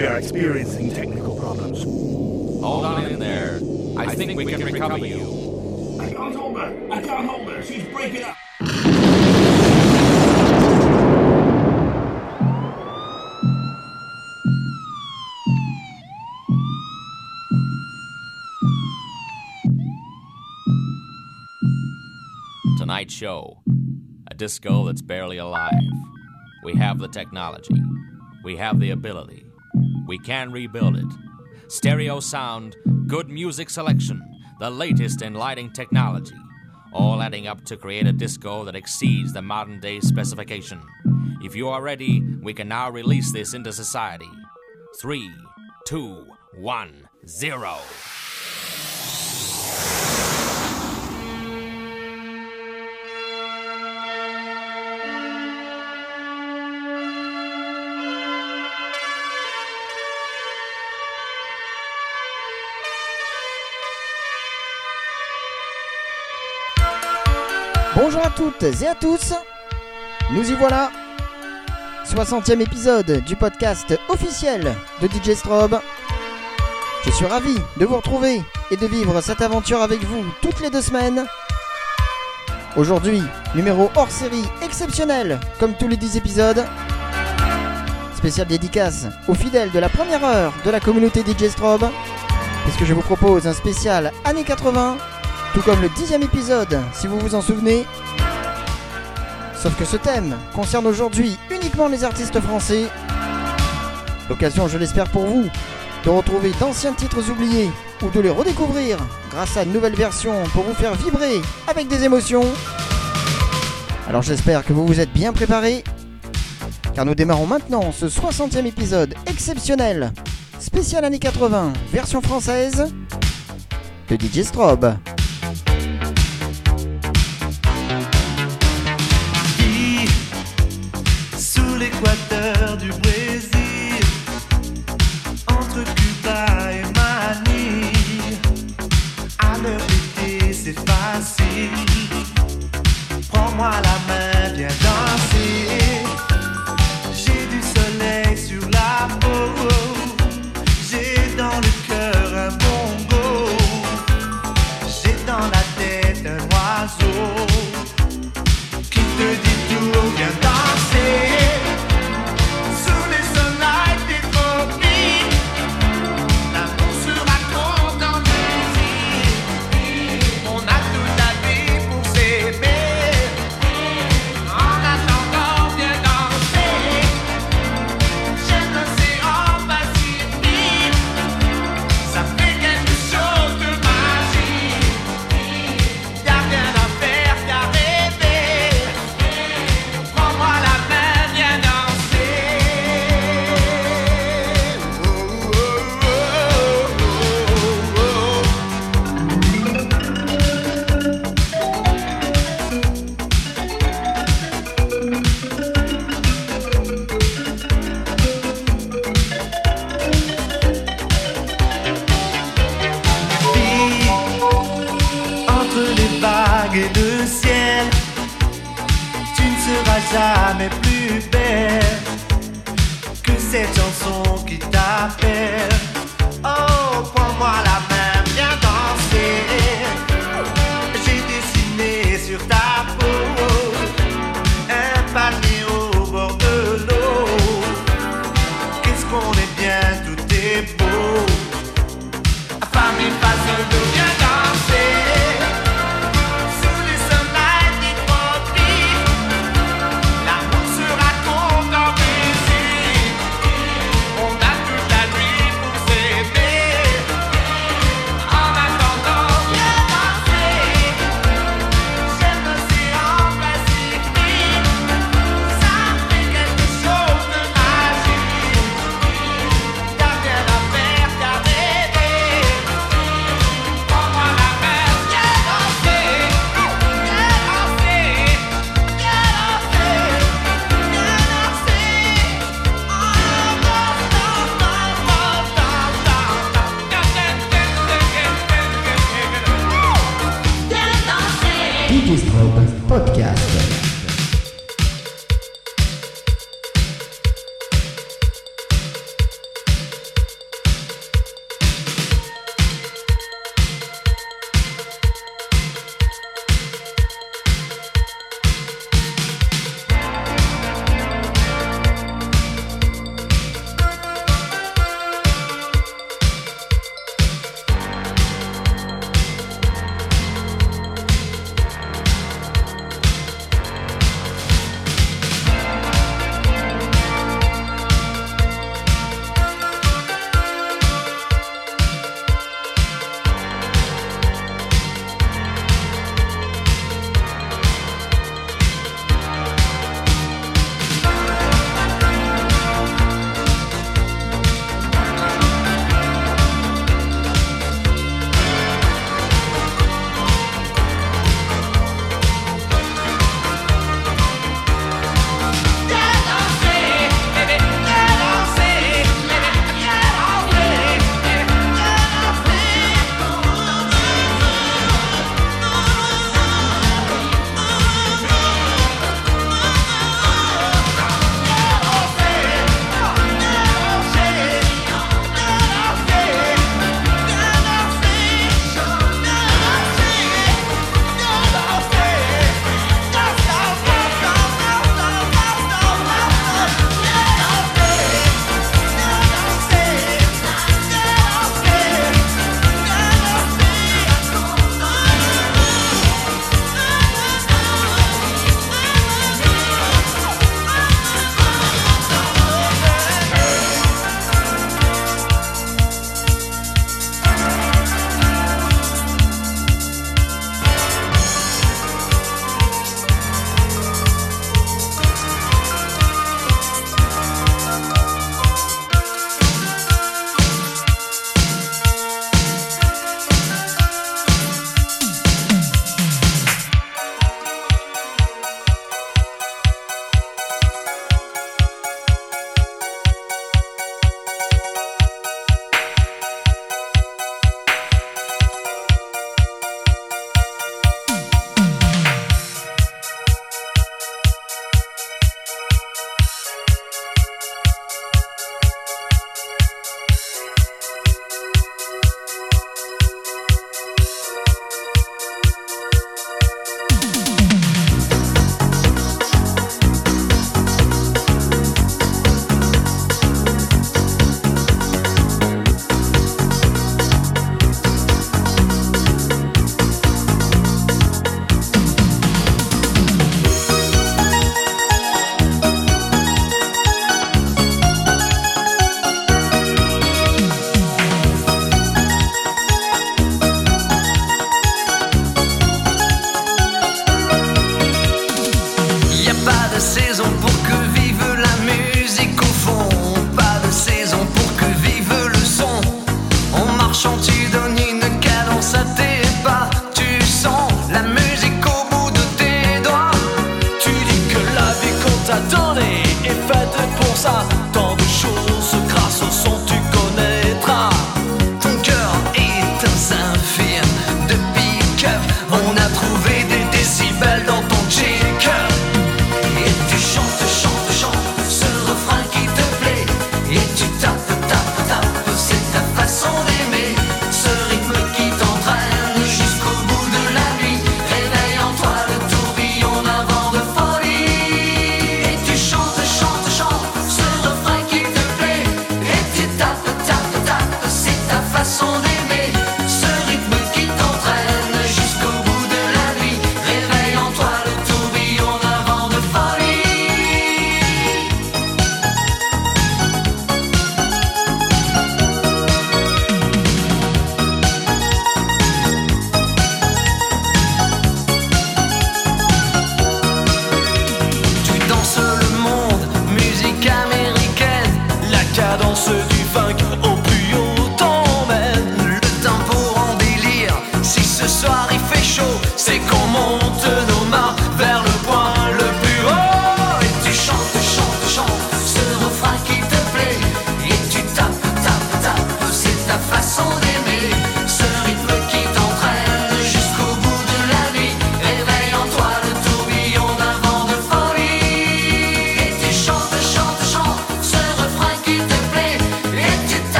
We are experiencing technical problems. Hold on in there. I, think, we, can, recover you. I can't hold her. I can't hold her. She's breaking up. Tonight's show. A disco that's barely alive. We have the technology. We have the ability. We can rebuild it. Stereo sound, good music selection, the latest in lighting technology. All adding up to create a disco that exceeds the modern day specification. If you are ready, we can now release this into society. Three, two, one, zero. Bonjour à toutes et à tous, nous y voilà 60e épisode du podcast officiel de DJ Strobe. Je suis ravi de vous retrouver et de vivre cette aventure avec vous toutes les deux semaines. Aujourd'hui, numéro hors série exceptionnel comme tous les 10 épisodes. Spécial dédicace aux fidèles de la première heure de la communauté DJ Strobe. Puisque je vous propose un spécial années 80 tout comme le dixième épisode, si vous vous en souvenez. Sauf que ce thème concerne aujourd'hui uniquement les artistes français. L'occasion, je l'espère pour vous, de retrouver d'anciens titres oubliés ou de les redécouvrir grâce à une nouvelle version pour vous faire vibrer avec des émotions. Alors j'espère que vous vous êtes bien préparés, car nous démarrons maintenant ce 60e épisode exceptionnel, spécial années 80, version française, de DJ Strobe. L'équateur du Brésil, entre Cuba et Manille. À l'heure d'été, c'est facile. Prends-moi la main,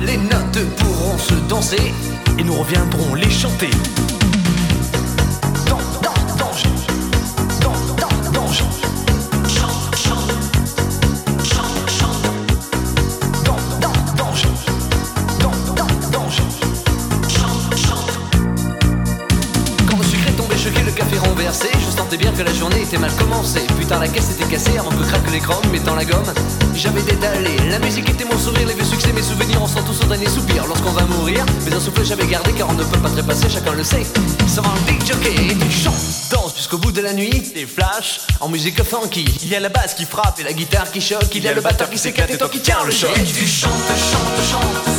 Les notes pourront se danser et nous reviendrons les chanter. Quand le sucre est tombé, je le café renversé. Je sentais bien que la journée était mal commencée. Putain, la caisse était cassée avant que craque les chromes, mettant la gomme j'avais détalé. La musique était mon sourire, les vieux succès, mes souvenirs, on sent tous au dernier soupir lorsqu'on va mourir. Mais un souffle j'avais gardé car on ne peut pas trépasser, chacun le sait. Ça va big jockey, chante, danse jusqu'au bout de la nuit, des flashs en musique funky. Il y a la basse qui frappe et la guitare qui choque, il y a, le batteur qui s'éclate et toi qui tiens le choc. Et tu chantes, chantes, chantes.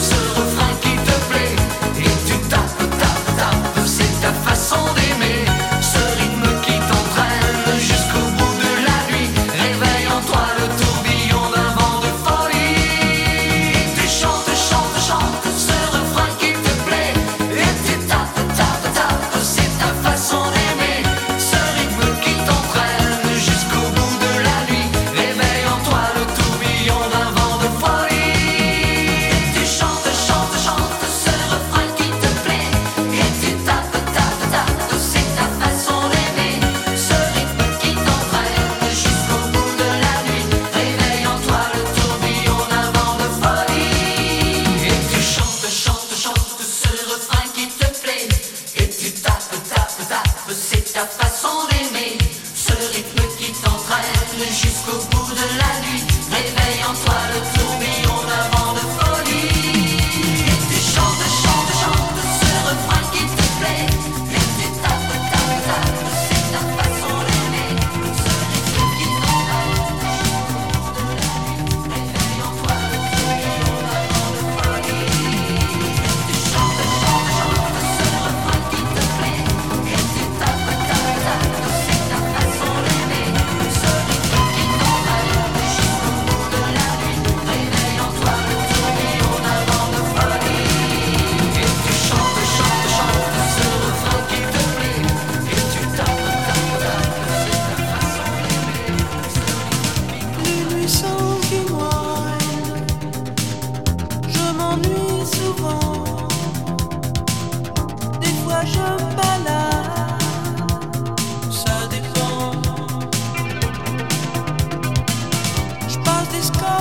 always go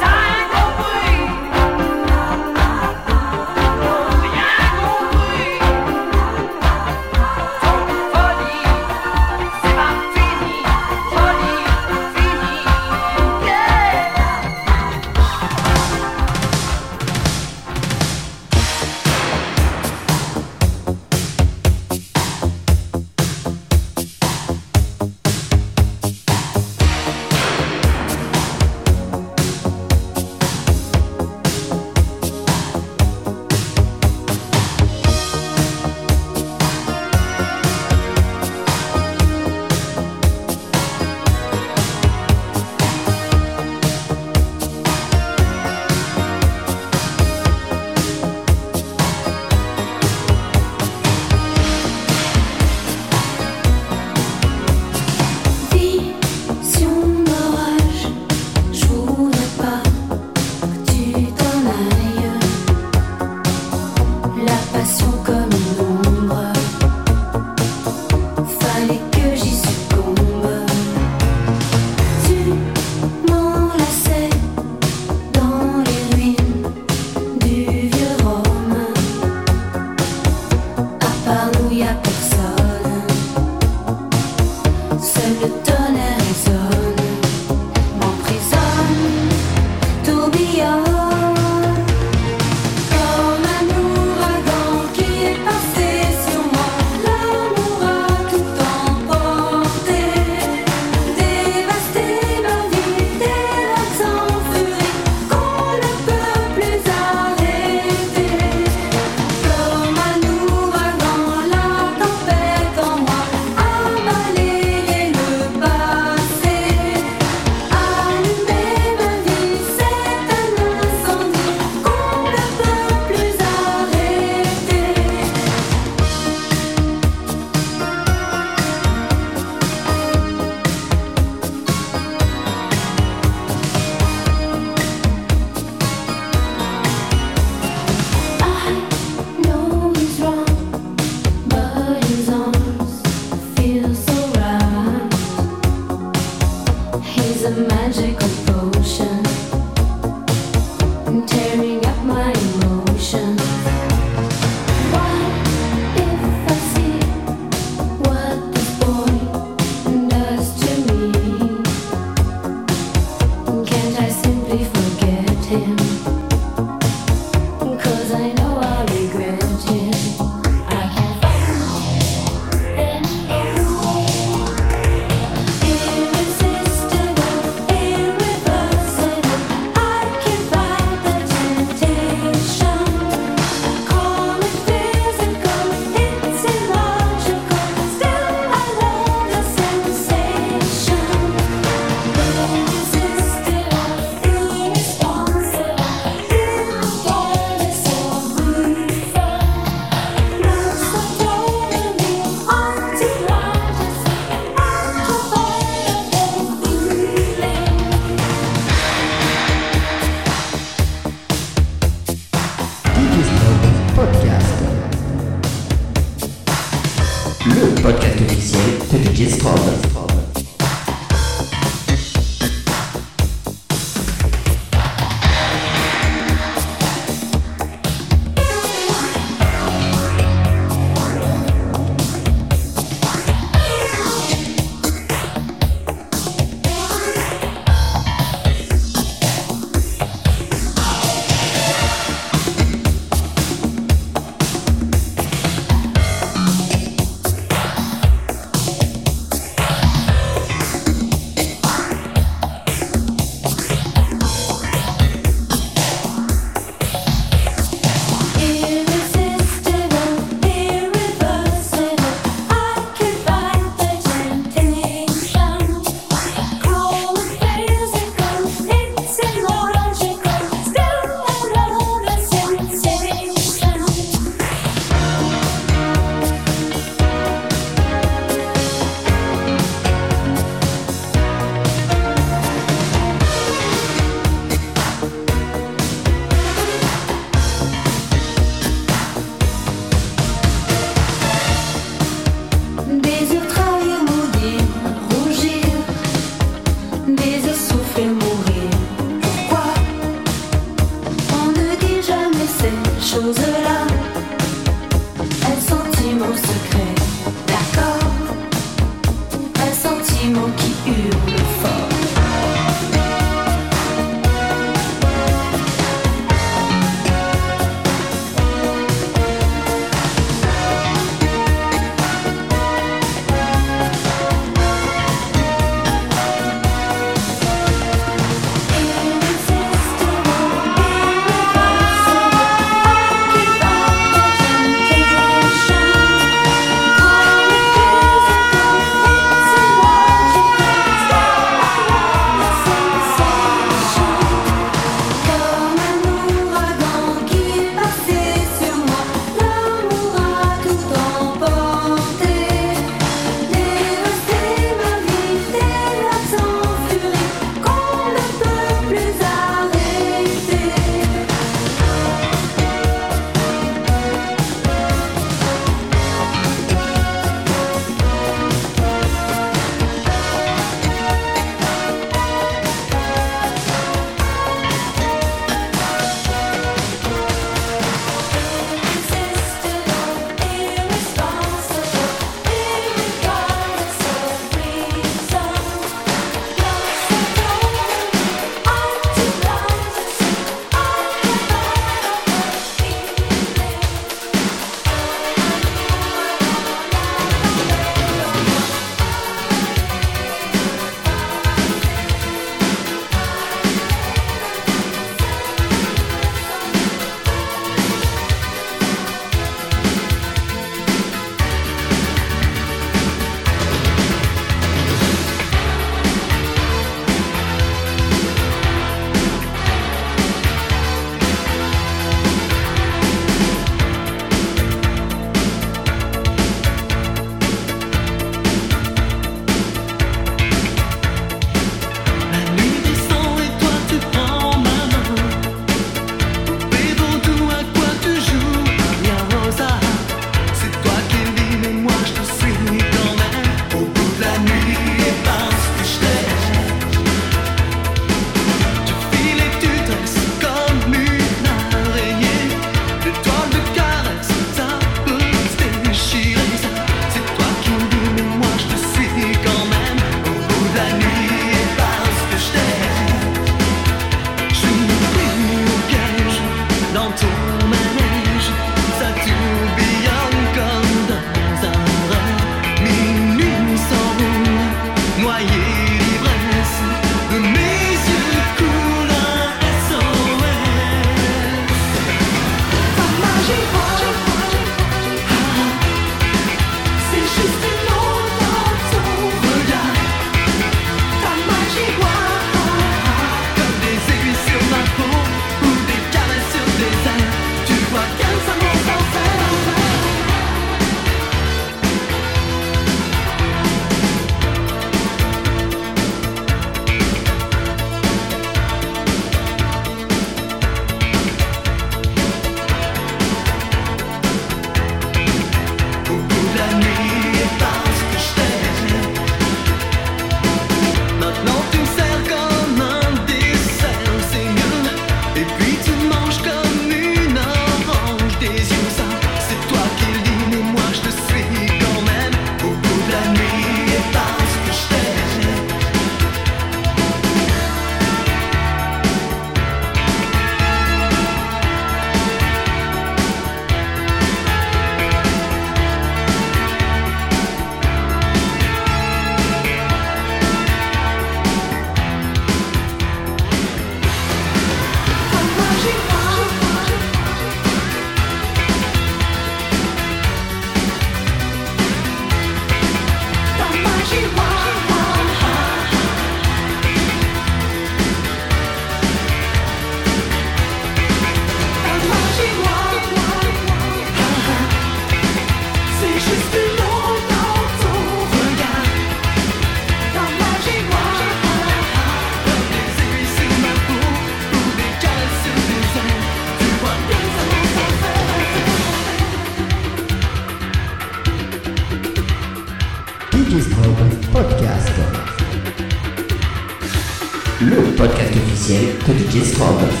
Officiel de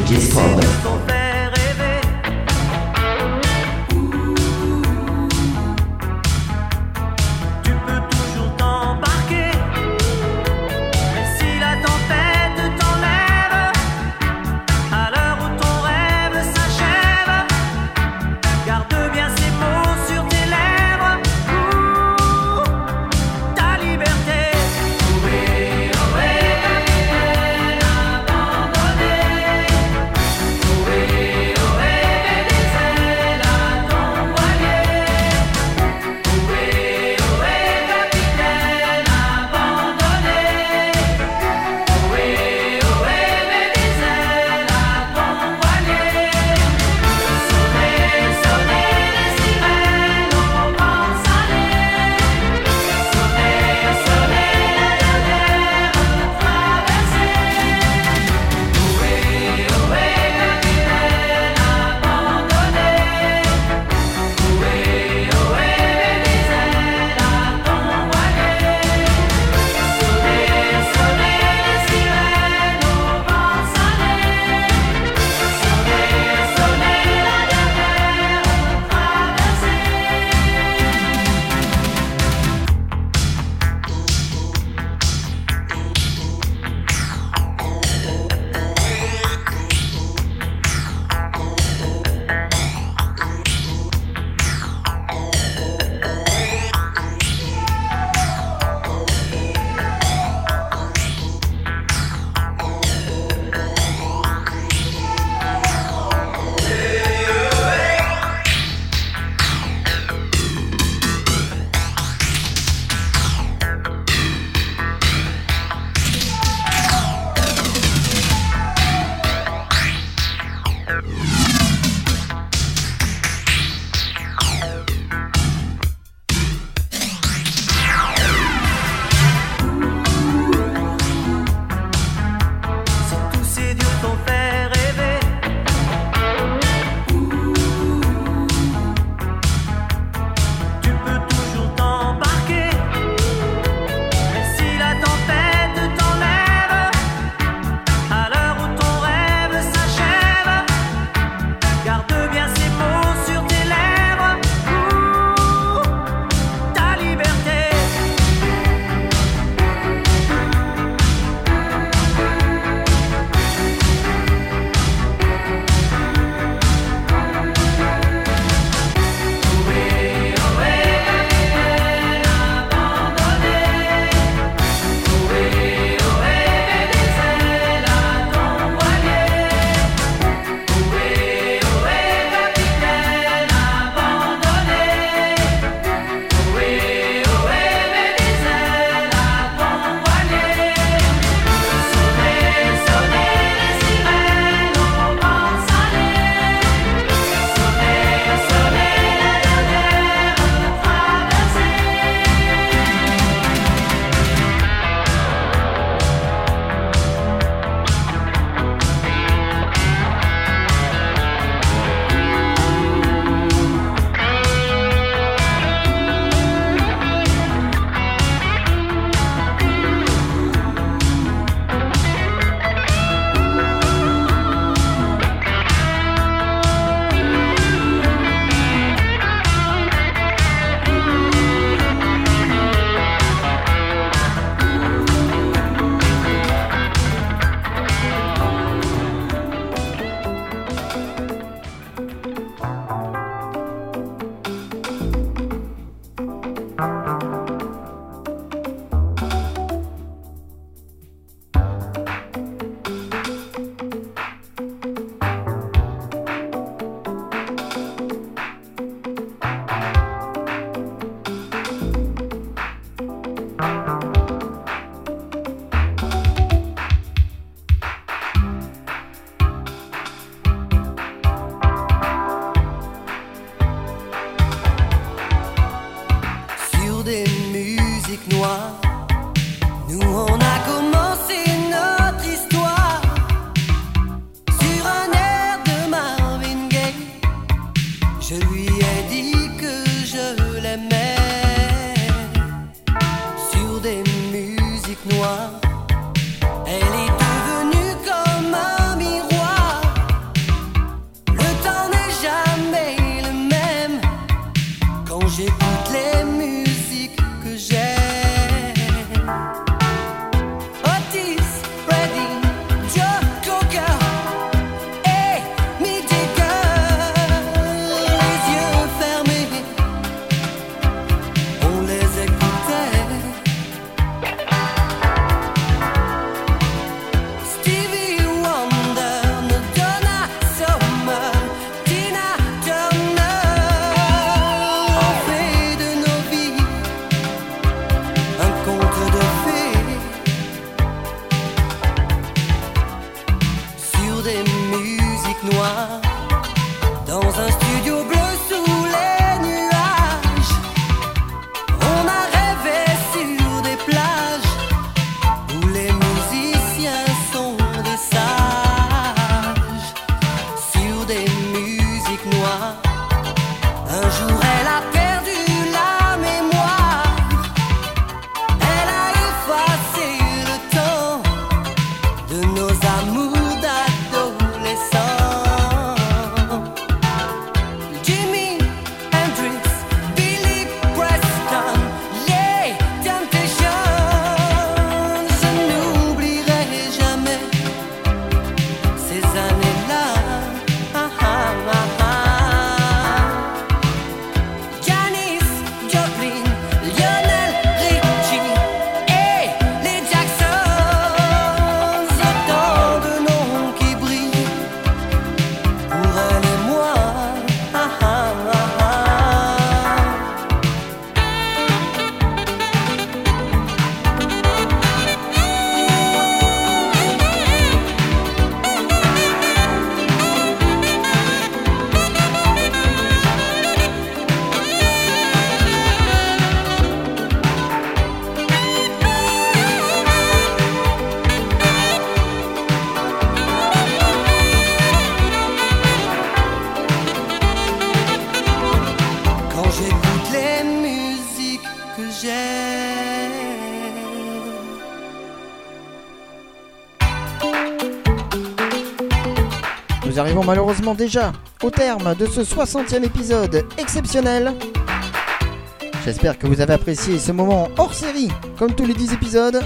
de DJ déjà au terme de ce 60e épisode exceptionnel. J'espère que vous avez apprécié ce moment hors série, comme tous les 10 épisodes.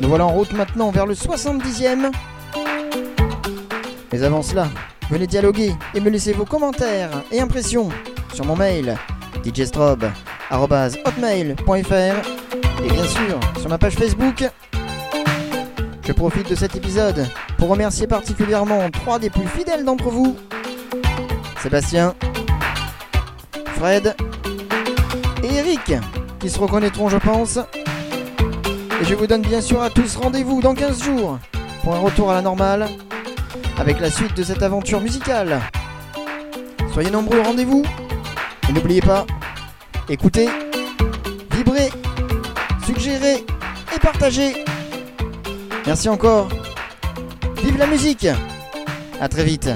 Nous voilà en route maintenant vers le 70e. Mais avant cela, venez dialoguer et me laisser vos commentaires et impressions sur mon mail djstrobe.hotmail.fr et bien sûr sur ma page Facebook. Je profite de cet épisode pour remercier particulièrement trois des plus fidèles d'entre vous. Sébastien, Fred et Eric, qui se reconnaîtront je pense. Et je vous donne bien sûr à tous rendez-vous dans 15 jours pour un retour à la normale avec la suite de cette aventure musicale. Soyez nombreux au rendez-vous et n'oubliez pas, écoutez, vibrez, suggérez et partagez. Merci encore. Vive la musique. À très vite